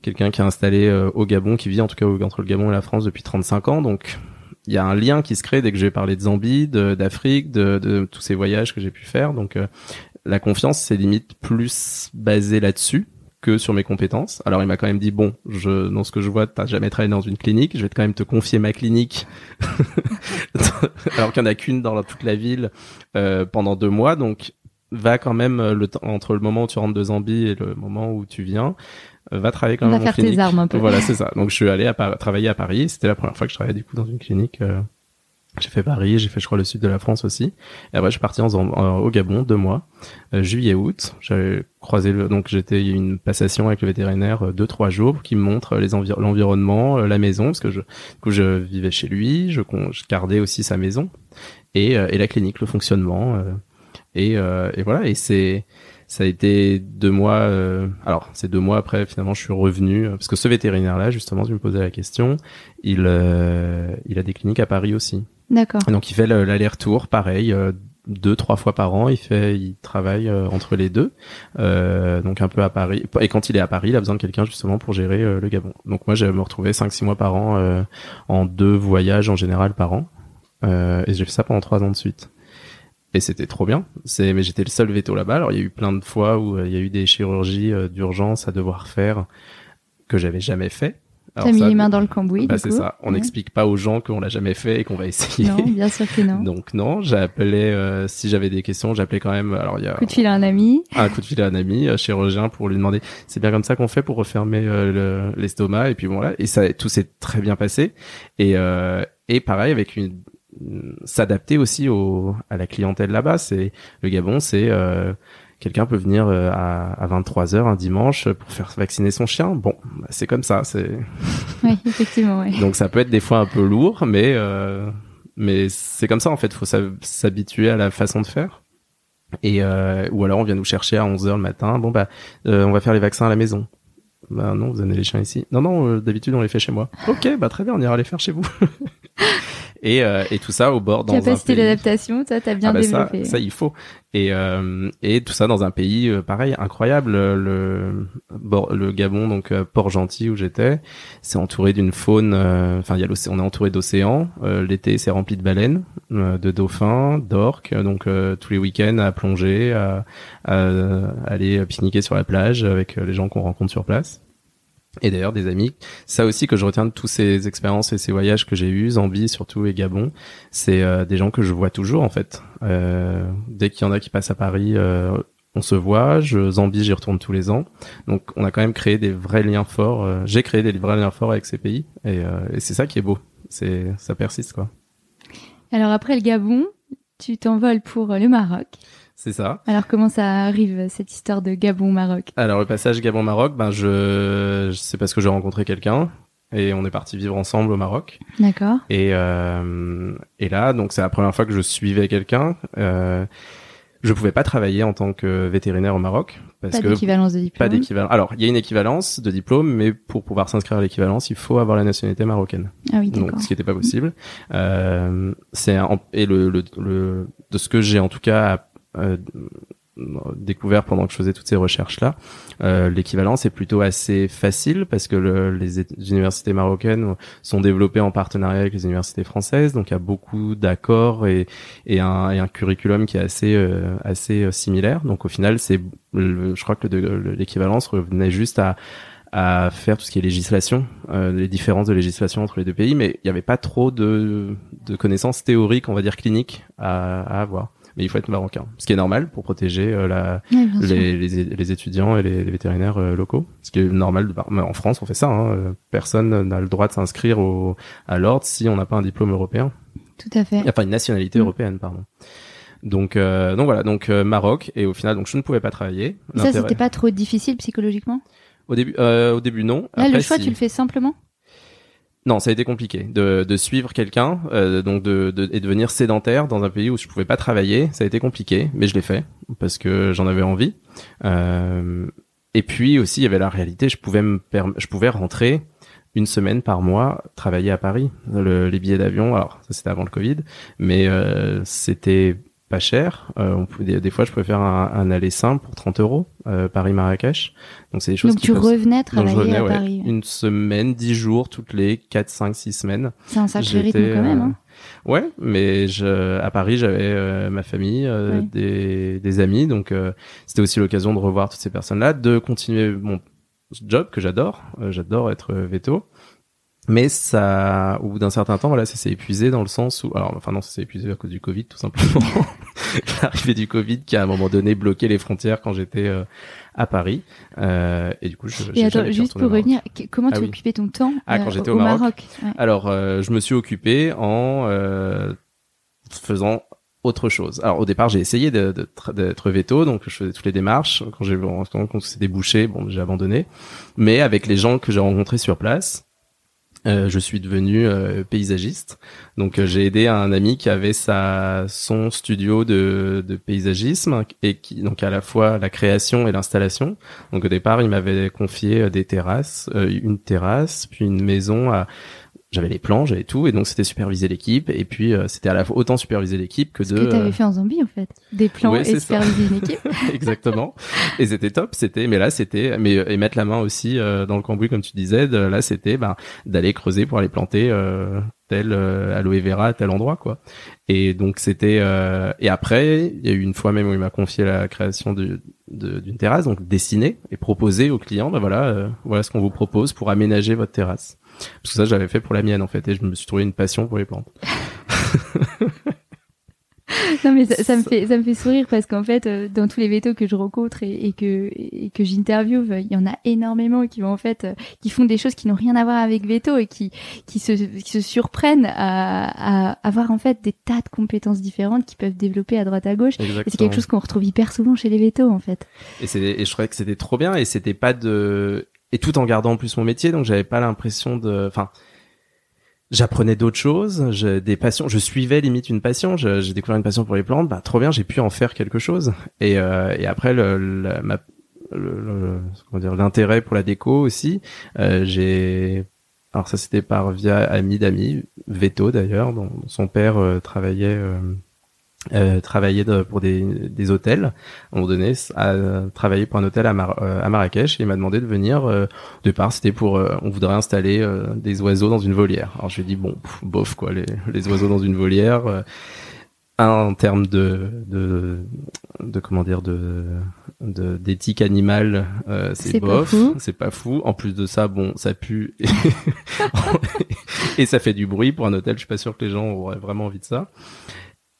quelqu'un qui est installé euh, au Gabon, qui vit en tout cas entre le Gabon et la France depuis 35 ans, donc il y a un lien qui se crée dès que je vais parler de Zambie, d'Afrique, de, tous ces voyages que j'ai pu faire. Donc euh, la confiance, c'est limite plus basé là-dessus que sur mes compétences. Alors il m'a quand même dit bon, je dans ce que je vois, t'as jamais travaillé dans une clinique, je vais quand même te confier ma clinique, alors qu'il n'y en a qu'une dans toute la ville pendant deux mois, donc va quand même euh, le temps entre le moment où tu rentres de Zambie et le moment où tu viens, euh, va travailler quand même va en faire tes clinique. armes un peu. Voilà, c'est ça. Donc je suis allé à travailler à Paris. C'était la première fois que je travaillais du coup dans une clinique. euh, j'ai fait Paris, j'ai fait je crois le sud de la France aussi. Et après je suis parti en, euh, au Gabon deux mois, euh, juillet août. J'avais croisé le, donc j'étais une passation avec le vétérinaire euh, deux trois jours qui me montre les envi- l'environnement, euh, la maison parce que je du coup je vivais chez lui, je, je gardais aussi sa maison et, euh, et la clinique, le fonctionnement euh, et, euh, et voilà et c'est ça a été deux mois. euh, alors, c'est deux mois après. Finalement, je suis revenu euh, parce que ce vétérinaire-là, justement, tu me posais la question. Il, euh, il a des cliniques à Paris aussi. D'accord. Donc, il fait le- l'aller-retour, pareil, euh, deux, trois fois par an. Il fait, il travaille euh, entre les deux, euh, donc un peu à Paris. Et quand il est à Paris, il a besoin de quelqu'un justement pour gérer euh, le Gabon. Donc moi, je me retrouvais cinq, six mois par an euh, en deux voyages en général par an. Euh, et j'ai fait ça pendant trois ans de suite. Et c'était trop bien. C'est, mais j'étais le seul veto là-bas. Alors il y a eu plein de fois où euh, il y a eu des chirurgies euh, d'urgence à devoir faire que j'avais jamais fait. T'as mis ça, les mains dans le cambouis, bah, c'est ça. On Ouais. n'explique pas aux gens qu'on l'a jamais fait et qu'on va essayer. Non, bien sûr que non. Donc non, j'appelais euh, si j'avais des questions, j'appelais quand même. Alors il y a Coup de fil à un ami. un coup de fil à un ami euh, chirurgien pour lui demander c'est bien comme ça qu'on fait pour refermer euh, le- l'estomac et puis bon là et ça tout s'est très bien passé et euh, et pareil avec une s'adapter aussi au à la clientèle là-bas c'est le Gabon c'est euh, quelqu'un peut venir euh, à, à 23 heures un dimanche pour faire vacciner son chien bon bah, c'est comme ça c'est Oui, effectivement, ouais. donc ça peut être des fois un peu lourd, mais euh, mais c'est comme ça en fait. Faut s'hab- s'habituer à la façon de faire. Et euh, ou alors on vient nous chercher à 11 h le matin. Bon bah euh, on va faire les vaccins à la maison. Bah non, vous amenez les chiens ici. Non non, euh, d'habitude on les fait chez moi. Ok, bah très bien, on ira les faire chez vous. et euh, et tout ça au bord dans Capacité un pays. d'adaptation, toi, t'as bien Ah bah ça, développé. ça il faut. Et euh, et tout ça dans un pays euh, pareil incroyable. Le le Gabon donc euh, Port-Gentil où j'étais, c'est entouré d'une faune. euh, Enfin il y a l'océan, on est entouré d'océans. L'été c'est rempli de baleines, de dauphins, d'orques. Donc tous les week-ends à plonger, à, à aller pique-niquer sur la plage avec les gens qu'on rencontre sur place. Et d'ailleurs des amis. Ça aussi que je retiens de tous ces expériences et ces voyages que j'ai eus, Zambie surtout et Gabon, c'est euh, des gens que je vois toujours en fait. Euh, dès qu'il y en a qui passent à Paris, euh, on se voit. Je, Zambie, j'y retourne tous les ans. Donc on a quand même créé des vrais liens forts. euh, j'ai créé des vrais liens forts avec ces pays et, euh, et c'est ça qui est beau. C'est ça persiste quoi. Alors après le Gabon, tu t'envoles pour euh, le Maroc. C'est ça. Alors comment ça arrive, cette histoire de Gabon-Maroc Alors le passage Gabon-Maroc, ben je, c'est parce que j'ai rencontré quelqu'un et on est parti vivre ensemble au Maroc. D'accord. Et, euh, et là, donc c'est la première fois que je suivais quelqu'un. Euh, je pouvais pas travailler en tant que vétérinaire au Maroc parce Pas que d'équivalence de diplôme. pas d'équivalence. Alors, il y a une équivalence de diplôme, mais pour pouvoir s'inscrire à l'équivalence, il faut avoir la nationalité marocaine. Ah oui, Donc, d'accord. ce qui n'était pas possible. Euh, c'est un- et le, le, le- de ce que j'ai en tout cas découvert pendant que je faisais toutes ces recherches là. Euh, L'équivalence est plutôt assez facile parce que le, les, universités marocaines sont développées en partenariat avec les universités françaises, donc il y a beaucoup d'accords et, et, un, et un curriculum qui est assez euh, assez euh, similaire. Donc au final, c'est je crois que l'équivalence revenait juste à à faire tout ce qui est législation, euh, les différences de législation entre les deux pays, mais il n'y avait pas trop de, de connaissances théoriques, on va dire cliniques, à, à avoir mais il faut être marocain, ce qui est normal pour protéger euh, la, les, les, les, étudiants et les, les vétérinaires euh, locaux. Ce qui est normal, en France on fait ça, hein. Euh, personne n'a le droit de s'inscrire au, à l'ordre si on n'a pas un diplôme européen. Tout à fait. Pas une nationalité mm. européenne, pardon. Donc, euh, donc voilà, donc Maroc et au final, donc je ne pouvais pas travailler. Ça, c'était pas trop difficile psychologiquement? Au début, au début non. Là, le choix, tu le fais simplement? Non, ça a été compliqué de, de suivre quelqu'un, euh, donc de, de, et devenir sédentaire dans un pays où je pouvais pas travailler. Ça a été compliqué, mais je l'ai fait parce que j'en avais envie. Euh, et puis aussi, il y avait la réalité. Je pouvais me je pouvais rentrer une semaine par mois travailler à Paris. les billets d'avion, alors ça c'était avant le Covid, mais euh, c'était pas cher. Euh, on pouvait, des, fois, je pouvais faire un, un aller simple pour 30 euros, euh, Paris-Marrakech. Donc, c'est des choses Donc, tu revenais travailler revenais, à Paris. Une semaine, 10 jours, toutes les 4, 5, 6 semaines. C'est un sacré rythme quand même. Hein. Euh, ouais, mais je, à Paris, j'avais euh, ma famille, euh, des, des amis. Donc, c'était aussi l'occasion de revoir toutes ces personnes-là, de continuer mon job que j'adore. j'adore être veto mais ça au bout d'un certain temps voilà ça s'est épuisé dans le sens où alors enfin non ça s'est épuisé à cause du Covid tout simplement l'arrivée du Covid qui a à un moment donné bloqué les frontières quand j'étais euh, à Paris euh, et du coup je et attends juste pour revenir comment ah tu occupais ton temps ah, quand euh, j'étais au, Maroc, alors je me suis occupé en faisant autre chose. Alors au départ, j'ai essayé d'être de, de, veto, donc je faisais toutes les démarches. Quand j'ai quand c'est débouché, bon, j'ai abandonné. Mais avec les gens que j'ai rencontrés sur place, euh, je suis devenu euh, paysagiste. Donc euh, j'ai aidé un ami qui avait sa son studio de, de paysagisme et qui donc à la fois la création et l'installation. Donc au départ, il m'avait confié des terrasses, une terrasse, puis une maison à j'avais les plans, j'avais tout, et donc c'était superviser l'équipe, et puis euh, c'était à la fois autant superviser l'équipe que de. Ce que t'avais fait en zombie en fait, des plans et superviser une équipe. Exactement. Et c'était top, c'était, mais là c'était, mais et mettre la main aussi euh, dans le cambouis comme tu disais, de, là c'était ben d'aller creuser pour aller planter euh, tel aloe vera à tel endroit quoi. Et donc c'était et après il y a eu une fois même où il m'a confié la création d'une terrasse, donc dessiner et proposer aux clients, ben voilà voilà ce qu'on vous propose pour aménager votre terrasse. Parce que ça, j'avais fait pour la mienne, en fait, et je me suis trouvé une passion pour les plantes. non mais ça, me fait ça me fait sourire parce qu'en fait euh, dans tous les vétos que je rencontre et, que et que j'interviewe il y en a énormément qui en fait euh, qui font des choses qui n'ont rien à voir avec veto et qui qui se qui se surprennent à, à avoir en fait des tas de compétences différentes qui peuvent développer à droite à gauche. Et c'est quelque chose qu'on retrouve hyper souvent chez les vétos en fait. Et et je trouvais que c'était trop bien et c'était pas de et tout en gardant en plus mon métier, donc j'avais pas l'impression de, enfin, j'apprenais d'autres choses, des passions, je suivais limite une passion, j'ai découvert une passion pour les plantes, bah trop bien, j'ai pu en faire quelque chose. Et, euh, et après le, le, ma, le, comment dire l'intérêt pour la déco aussi, euh, j'ai alors ça c'était par via ami d'amis, Veto d'ailleurs, dont son père euh, travaillait euh, euh, travailler pour des, des, hôtels. À un moment donné, à travailler pour un hôtel à, euh, à Marrakech et il m'a demandé de venir. Euh, de part, c'était pour, euh, on voudrait installer des oiseaux dans une volière. Alors je lui ai dit bon, bof quoi, les, les oiseaux dans une volière. en termes de, de, de comment dire de d'éthique animale c'est bof c'est pas fou en plus de ça bon ça pue et, et ça fait du bruit pour un hôtel je suis pas sûr que les gens auraient vraiment envie de ça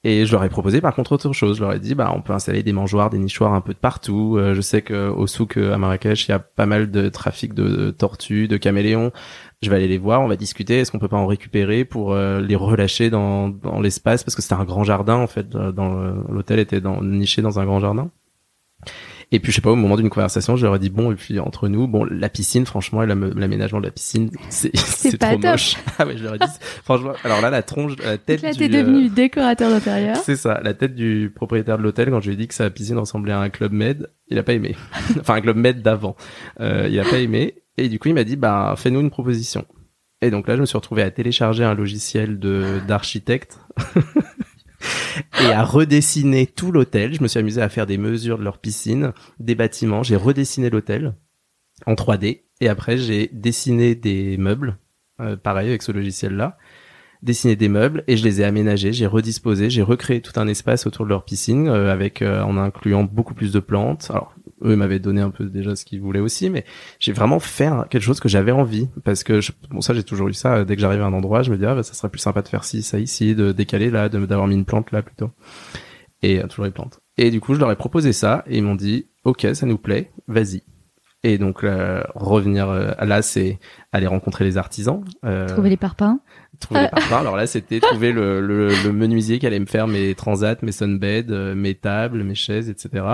et je leur ai proposé par contre autre chose. Je leur ai dit, bah, on peut installer des mangeoires, des nichoirs un peu de partout. Euh, je sais que au souk euh, à Marrakech, il y a pas mal de trafic de, tortues, de caméléons. Je vais aller les voir, on va discuter. Est-ce qu'on peut pas en récupérer pour euh, les relâcher dans, dans l'espace? Parce que c'était un grand jardin en fait. Dans l'hôtel était dans, niché dans un grand jardin. Et puis je sais pas au moment d'une conversation, je leur ai dit bon et puis entre nous, bon la piscine franchement l'aménagement de la piscine c'est c'est trop moche. ah ouais, je leur ai dit franchement alors là la tronche la tête là t'es devenu euh, décorateur d'intérieur. C'est ça, la tête du propriétaire de l'hôtel quand je lui ai dit que sa piscine ressemblait à un club med, il a pas aimé. enfin un club med d'avant. Euh, il a pas aimé et du coup il m'a dit bah fais-nous une proposition. Et donc là je me suis retrouvé à télécharger un logiciel de d'architecte et à redessiner tout l'hôtel. Je me suis amusé à faire des mesures de leur piscine, des bâtiments. J'ai redessiné l'hôtel en 3D et après j'ai dessiné des meubles, euh, pareil avec ce logiciel-là dessiné des meubles et je les ai aménagés, j'ai redisposé, j'ai recréé tout un espace autour de leur piscine euh, avec euh, en incluant beaucoup plus de plantes. Eux m'avaient donné un peu déjà ce qu'ils voulaient aussi, mais j'ai vraiment fait quelque chose que j'avais envie parce que je, bon ça j'ai toujours eu ça. Dès que j'arrive à un endroit, je me dis ah bah, ça serait plus sympa de faire ci, ça ici, de décaler là, de d'avoir mis une plante là plutôt. Et euh, toujours les plantes. Et du coup je leur ai proposé ça et ils m'ont dit ok ça nous plaît, vas-y. Et donc euh, revenir euh, là, c'est aller rencontrer les artisans, euh, trouver les parpaings. Trouver les parpaings. Alors là, c'était trouver le, le, le, menuisier qui allait me faire mes transats, mes sunbeds, mes tables, mes chaises, etc.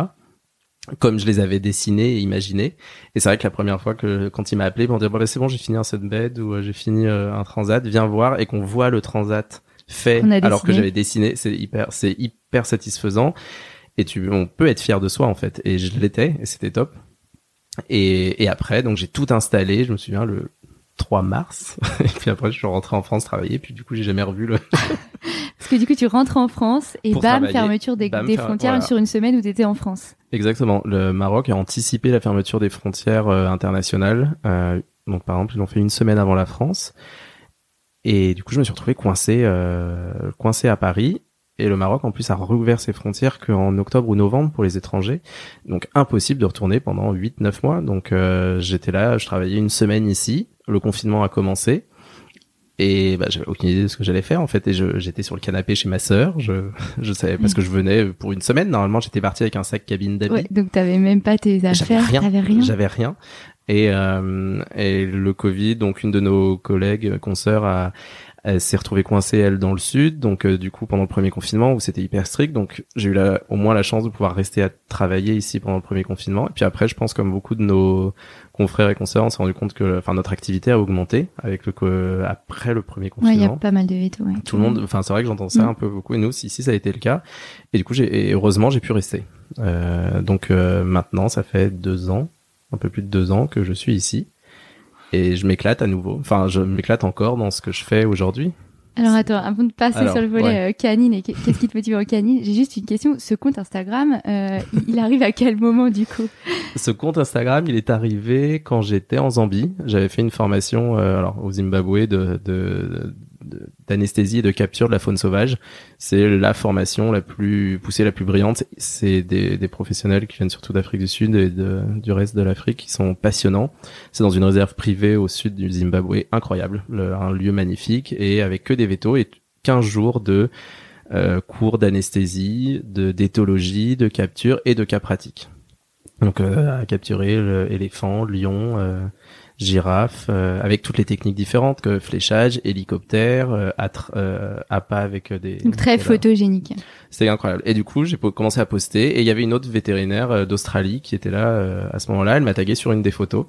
Comme je les avais dessinés et imaginés. Et c'est vrai que la première fois que quand il m'a appelé pour dire bon bah, c'est bon, j'ai fini un sunbed ou j'ai fini un transat, viens voir et qu'on voit le transat fait alors que j'avais dessiné, c'est hyper c'est hyper satisfaisant. Et tu, on peut être fier de soi en fait. Et je l'étais et c'était top. Et, et après, donc j'ai tout installé. Je me souviens le 3 mars. et puis après, je suis rentré en France travailler. Puis du coup, j'ai jamais revu le. Parce que du coup, tu rentres en France et bam, fermeture des, des frontières sur une semaine où tu étais en France. Exactement. Le Maroc a anticipé la fermeture des frontières euh, internationales. Euh, donc par exemple, ils l'ont fait une semaine avant la France. Et du coup, je me suis retrouvé coincé, euh, coincé à Paris. Et le Maroc, en plus, a rouvert ses frontières qu'en octobre ou novembre pour les étrangers. Donc, impossible de retourner pendant 8-9 mois. Donc, euh, j'étais là, je travaillais une semaine ici. Le confinement a commencé. Et bah, j'avais aucune idée de ce que j'allais faire en fait. Et j'étais sur le canapé chez ma sœur. Je, je savais parce que je venais pour une semaine. Normalement, j'étais parti avec un sac cabine d'habits. Ouais, donc t'avais même pas tes affaires. J'avais rien. J'avais rien. Et, euh, et le Covid, donc une de nos collègues, consoeurs, a, elle s'est retrouvée coincée elle dans le sud, donc euh, du coup pendant le premier confinement où c'était hyper strict, donc j'ai eu la, au moins la chance de pouvoir rester à travailler ici pendant le premier confinement. Et puis après, je pense comme beaucoup de nos confrères et consoeurs, on s'est rendu compte que, enfin notre activité a augmenté avec le après le premier confinement. il y a pas mal de vétos. Ouais, tout le monde, enfin c'est vrai que j'entends ça mm. un peu beaucoup. Et nous, ici, ça a été le cas. Et du coup, j'ai heureusement j'ai pu rester. Euh, donc euh, maintenant, ça fait deux ans, un peu plus de deux ans que je suis ici et je m'éclate à nouveau. Enfin, je m'éclate encore dans ce que je fais aujourd'hui. Alors attends, avant de passer sur le volet euh, canine et qu'est-ce qui te motive en canine, j'ai juste une question. Ce compte Instagram, euh, il arrive à quel moment du coup? Ce compte Instagram, il est arrivé quand j'étais en Zambie. J'avais fait une formation euh, alors au Zimbabwe de, de, d'anesthésie et de capture de la faune sauvage. C'est la formation la plus poussée, la plus brillante. C'est des, des professionnels qui viennent surtout d'Afrique du Sud et de, du reste de l'Afrique qui sont passionnants. C'est dans une réserve privée au sud du Zimbabwe, incroyable, un lieu magnifique et avec que des vétos et 15 jours de euh, cours d'anesthésie, de d'éthologie, de capture et de cas pratiques. Donc euh, à capturer l'éléphant, lion, euh, girafe, euh, avec toutes les techniques différentes que fléchage, hélicoptère, euh, euh appât avec euh, des... Donc très photogénique. C'était incroyable. Et du coup, j'ai commencé à poster et il y avait une autre vétérinaire d'Australie qui était là à ce moment-là. Elle m'a tagué sur une des photos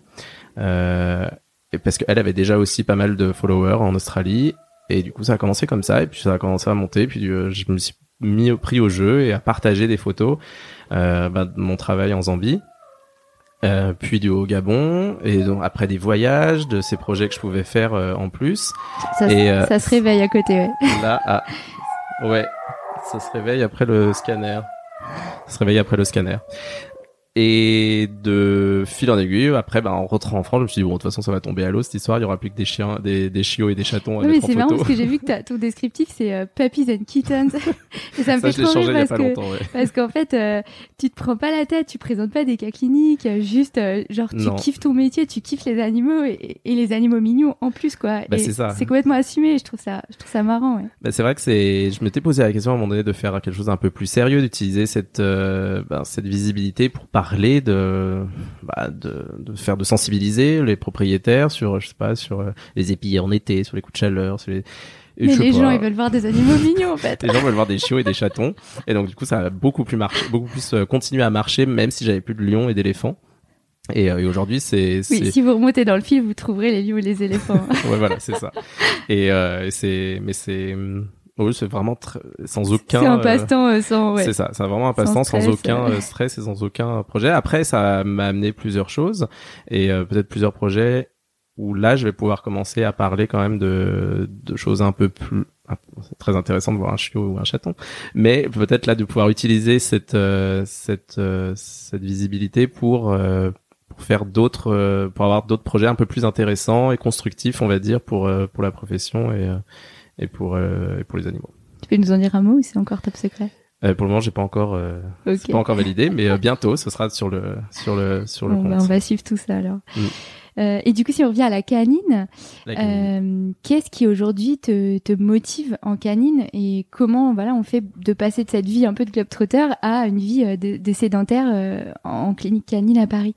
parce qu'elle avait déjà aussi pas mal de followers en Australie. Et du coup, ça a commencé comme ça et puis ça a commencé à monter. Puis je me suis mis au prix au jeu et à partager des photos bah, de mon travail en Zambie. Euh, puis du haut Gabon et donc après des voyages de ces projets que je pouvais faire euh, en plus. Ça, et, euh, ça se réveille à côté ouais. Là ah, ouais ça se réveille après le scanner. Ça se réveille après le scanner et de fil en aiguille, après, ben, en rentrant en France, je me suis dit, bon, de toute façon, ça va tomber à l'eau, cette histoire. Il y aura plus que des chiens, des, des chiots et des chatons à oui, mais c'est marrant parce que j'ai vu que ton descriptif, c'est euh, puppies and kittens. et ça me fait trop rire parce que, parce qu'en fait, euh, tu te prends pas la tête, tu présentes pas des cas cliniques, euh, juste, euh, genre, tu kiffes ton métier, tu kiffes les animaux et, et les animaux mignons en plus, quoi. Bah, c'est ça. C'est complètement assumé, je trouve ça, je trouve ça marrant, ouais. Bah, c'est vrai que c'est, je m'étais posé la question à un moment donné de faire quelque chose d'un peu plus sérieux, d'utiliser cette, ben, cette visibilité pour parler de, bah, de, de, faire de sensibiliser les propriétaires sur, je sais pas, sur euh, les épillés en été, sur les coups de chaleur, sur les mais les gens, ils veulent voir des animaux mignons, en fait. les gens veulent voir des chiots et des chatons. Et donc, du coup, ça a beaucoup plus marché, beaucoup plus euh, continué à marcher, même si j'avais plus de lions et d'éléphants. Et, euh, et aujourd'hui, c'est. Oui, si vous remontez dans le fil, vous trouverez les lions et les éléphants. ouais, voilà, c'est ça. Et euh, c'est, mais c'est, oui, c'est vraiment sans aucun. C'est un passe-temps euh, sans. Ouais. C'est ça, c'est vraiment un passe-temps sans, aucun euh, stress et sans aucun projet. Après, ça m'a amené plusieurs choses et euh, peut-être plusieurs projets où là, je vais pouvoir commencer à parler quand même de, de choses un peu plus c'est très intéressant de voir un chiot ou un chaton, mais peut-être là de pouvoir utiliser cette euh, cette euh, cette visibilité pour pour faire d'autres pour avoir d'autres projets un peu plus intéressants et constructifs, on va dire pour pour la profession et et pour et pour les animaux. Tu peux nous en dire un mot ou c'est encore top secret? Euh, pour le moment, j'ai pas encore, euh, pas encore validé, mais euh, bientôt, ce sera sur le sur le sur le compte. Bah, on va suivre tout ça alors. Mm. Euh, et du coup, si on revient à la canine, euh, qu'est-ce qui aujourd'hui te, te motive en canine et comment voilà on fait de passer de cette vie un peu de globetrotter à une vie de, de sédentaire en clinique canine à Paris?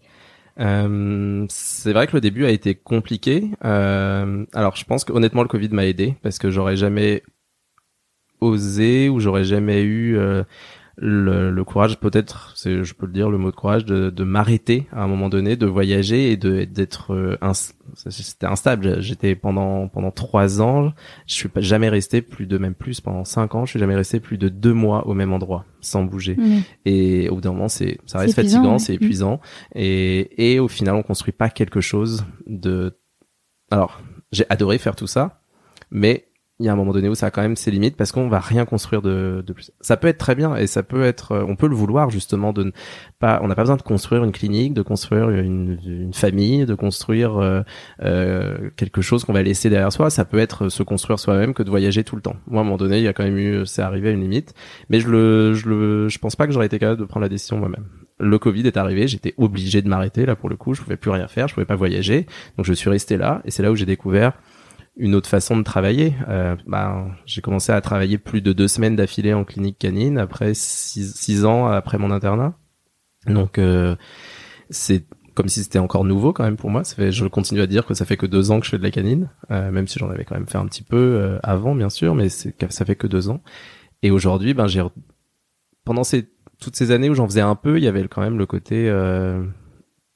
Euh, c'est vrai que le début a été compliqué. Euh, alors, je pense qu'honnêtement, le Covid m'a aidé parce que j'aurais jamais osé ou j'aurais jamais eu euh, le, courage, peut-être, je peux le dire, le mot de courage, de, de m'arrêter à un moment donné, de voyager et d'être euh, c'était instable. J'étais pendant pendant trois ans, je suis pas jamais resté plus de même plus pendant cinq ans, je suis jamais resté plus de deux mois au même endroit sans bouger. Et au bout d'un moment, c'est ça reste fatigant, c'est épuisant, et et au final, on construit pas quelque chose de. Alors, j'ai adoré faire tout ça, mais il y a un moment donné où ça a quand même ses limites parce qu'on va rien construire de, de, plus. Ça peut être très bien et ça peut être, euh, on peut le vouloir justement de pas, on n'a pas besoin de construire une clinique, de construire une, une famille, de construire euh, euh, quelque chose qu'on va laisser derrière soi. Ça peut être se construire soi-même que de voyager tout le temps. Moi, à un moment donné, il y a quand même eu, c'est arrivé à une limite, mais je le, je le, je pense pas que j'aurais été capable de prendre la décision moi-même. Le Covid est arrivé, j'étais obligé de m'arrêter là pour le coup, je pouvais plus rien faire, je pouvais pas voyager, donc je suis resté là et c'est là où j'ai découvert une autre façon de travailler. Euh, bah, j'ai commencé à travailler plus de deux semaines d'affilée en clinique canine après six, ans après mon internat. Donc euh, c'est comme si c'était encore nouveau quand même pour moi. Ça fait, je continue à dire que ça fait que deux ans que je fais de la canine, euh, même si j'en avais quand même fait un petit peu euh, avant bien sûr, mais ça fait que deux ans. Et aujourd'hui, ben j'ai pendant ces toutes ces années où j'en faisais un peu, il y avait quand même le côté euh,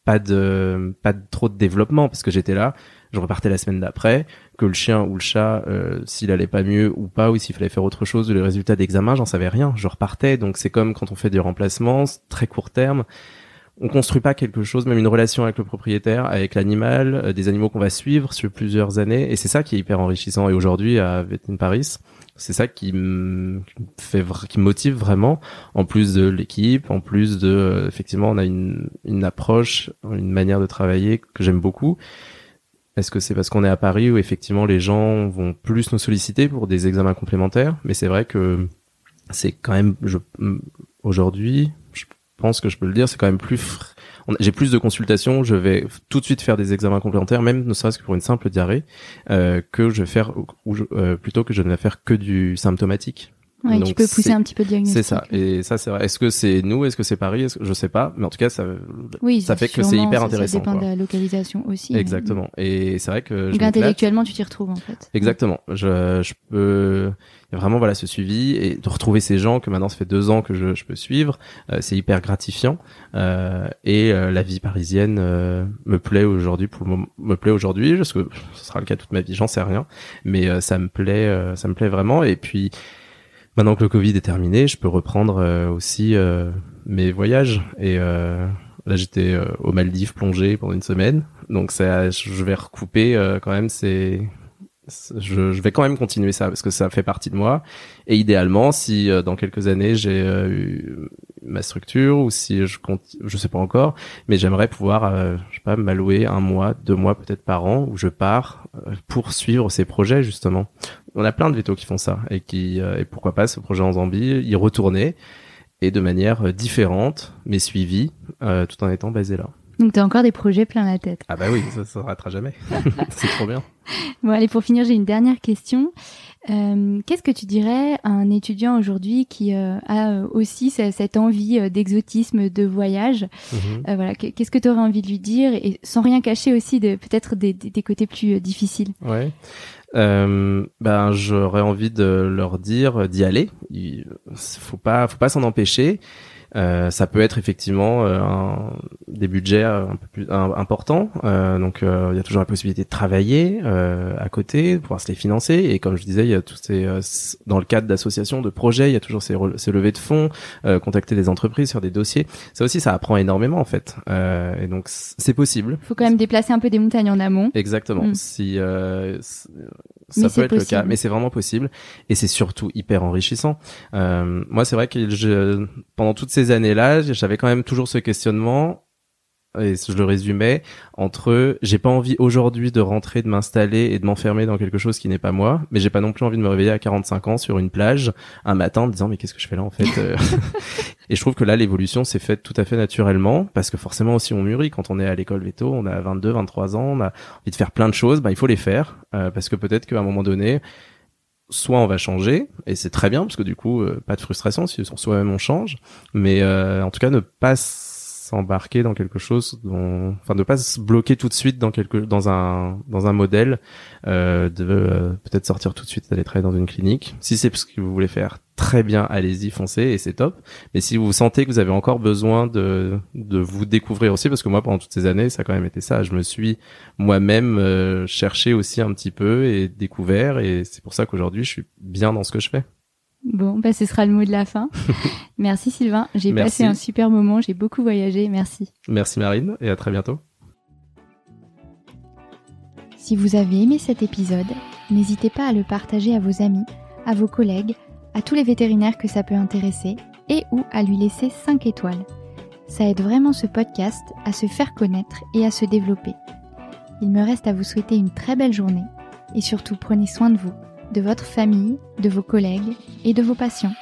pas de pas de, trop de développement parce que j'étais là je repartais la semaine d'après, que le chien ou le chat, euh, s'il allait pas mieux ou pas, ou s'il fallait faire autre chose, les résultats d'examen, j'en savais rien. Je repartais, donc c'est comme quand on fait des remplacements, très court terme. On construit pas quelque chose, même une relation avec le propriétaire, avec l'animal, euh, des animaux qu'on va suivre sur plusieurs années, et c'est ça qui est hyper enrichissant. Et aujourd'hui, à Vetin Paris, c'est ça qui me fait qui me motive vraiment en plus de l'équipe en plus de euh, effectivement on a une une approche une manière de travailler que j'aime beaucoup est-ce que c'est parce qu'on est à Paris où effectivement les gens vont plus nous solliciter pour des examens complémentaires? Mais c'est vrai que c'est quand même, je, aujourd'hui, je pense que je peux le dire, c'est quand même plus. J'ai plus de consultations, je vais tout de suite faire des examens complémentaires, même ne serait-ce que pour une simple diarrhée, euh, que je vais faire, ou, euh, plutôt que je ne vais faire que du symptomatique. Ouais, tu peux pousser un petit peu le diagnostic. C'est ça. Et ça, c'est vrai. Est-ce que c'est nous Est-ce que c'est Paris -ce que... Je sais pas. Mais en tout cas, ça, oui, ça fait que c'est hyper intéressant. Ça dépend de la localisation aussi. Exactement. Et c'est vrai que. Donc intellectuellement, tu t'y retrouves en fait. Exactement. Je, je peux. Il y a vraiment voilà ce suivi et de retrouver ces gens que maintenant ça fait deux ans que je, je peux suivre, euh, c'est hyper gratifiant. Euh, et euh, la vie parisienne euh, me plaît aujourd'hui pour le moment, me plaît aujourd'hui, parce que ce sera le cas toute ma vie, j'en sais rien, mais ça me plaît, ça me plaît vraiment. Et puis maintenant que le Covid est terminé, je peux reprendre euh, aussi euh, mes voyages. Et euh, là, j'étais aux Maldives plongé pendant une semaine, donc ça, je vais recouper quand même. C'est, je, je, vais quand même continuer ça parce que ça fait partie de moi. Et idéalement, si dans quelques années j'ai eu ma structure ou si je compte, je sais pas encore, mais j'aimerais pouvoir, je sais pas, m'allouer un mois, deux mois peut-être par an où je pars pour suivre ces projets justement on a plein de vétos qui font ça et qui euh, et pourquoi pas ce projet en Zambie y retourner et de manière euh, différente mais suivie euh, tout en étant basé là. Donc tu as encore des projets plein la tête. Ah bah oui, ça ne s'arrêtera jamais. c'est trop bien. Bon allez, pour finir, j'ai une dernière question. Qu'est-ce que tu dirais à un étudiant aujourd'hui qui a aussi cette envie d'exotisme, de voyage mhm. Voilà, qu'est-ce que tu aurais envie de lui dire et sans rien cacher aussi de peut-être des, des, côtés plus difficiles? Ouais euh, ben j'aurais envie de leur dire d'y aller. Il faut pas, faut pas s'en empêcher. Euh, ça peut être effectivement euh, un, des budgets un peu plus importants. Euh, donc il y a toujours la possibilité de travailler à côté, de pouvoir se les financer. Et comme je disais, il y a tous ces dans le cadre d'associations, de projets, il y a toujours ces, ces levées de fonds, contacter des entreprises sur des dossiers. Ça aussi, ça apprend énormément en fait. et donc c'est possible. Il faut quand même déplacer un peu des montagnes en amont. Exactement. Mm. Si Ça Mais peut être le cas, possible. mais c'est vraiment possible et c'est surtout hyper enrichissant. Euh, moi, c'est vrai que je, pendant toutes ces années-là, j'avais quand même toujours ce questionnement et je le résumais entre j'ai pas envie aujourd'hui de rentrer, de m'installer et de m'enfermer dans quelque chose qui n'est pas moi, mais j'ai pas non plus envie de me réveiller à 45 ans sur une plage un matin en me disant mais qu'est-ce que je fais là en fait euh Et je trouve que là l'évolution s'est faite tout à fait naturellement parce que forcément aussi on mûrit. Quand on est à l'école veto, on a 22, 23 ans, on a envie de faire plein de choses, bah il faut les faire euh, parce que peut-être qu'à un moment donné soit on va changer et c'est très bien parce que du coup euh, pas de frustration si sur soi-même on change mais euh, en tout cas ne pas s'embarquer dans quelque chose dont enfin ne pas se bloquer tout de suite dans quelque dans un dans un modèle euh, de euh, peut-être sortir tout de suite d'aller travailler dans une clinique. Si c'est ce que vous voulez faire très bien allez-y foncez et c'est top. Mais si vous sentez que vous avez encore besoin de de vous découvrir aussi parce que moi pendant toutes ces années ça a quand même été ça. Je me suis moi-même euh, cherché aussi un petit peu et découvert et c'est pour ça qu'aujourd'hui je suis bien dans ce que je fais Bon, bah, ce sera le mot de la fin. Merci Sylvain. J'ai passé un super moment. J'ai beaucoup voyagé. Merci. merci Marine et à très bientôt Si vous avez aimé cet épisode, n'hésitez pas à le partager à vos amis, à vos collègues, à tous les vétérinaires que ça peut intéresser et ou à lui laisser 5 étoiles. Ça aide vraiment ce podcast à se faire connaître et à se développer. Il me reste à vous souhaiter une très belle journée et surtout prenez soin de vous, de votre famille, de vos collègues et de vos patients.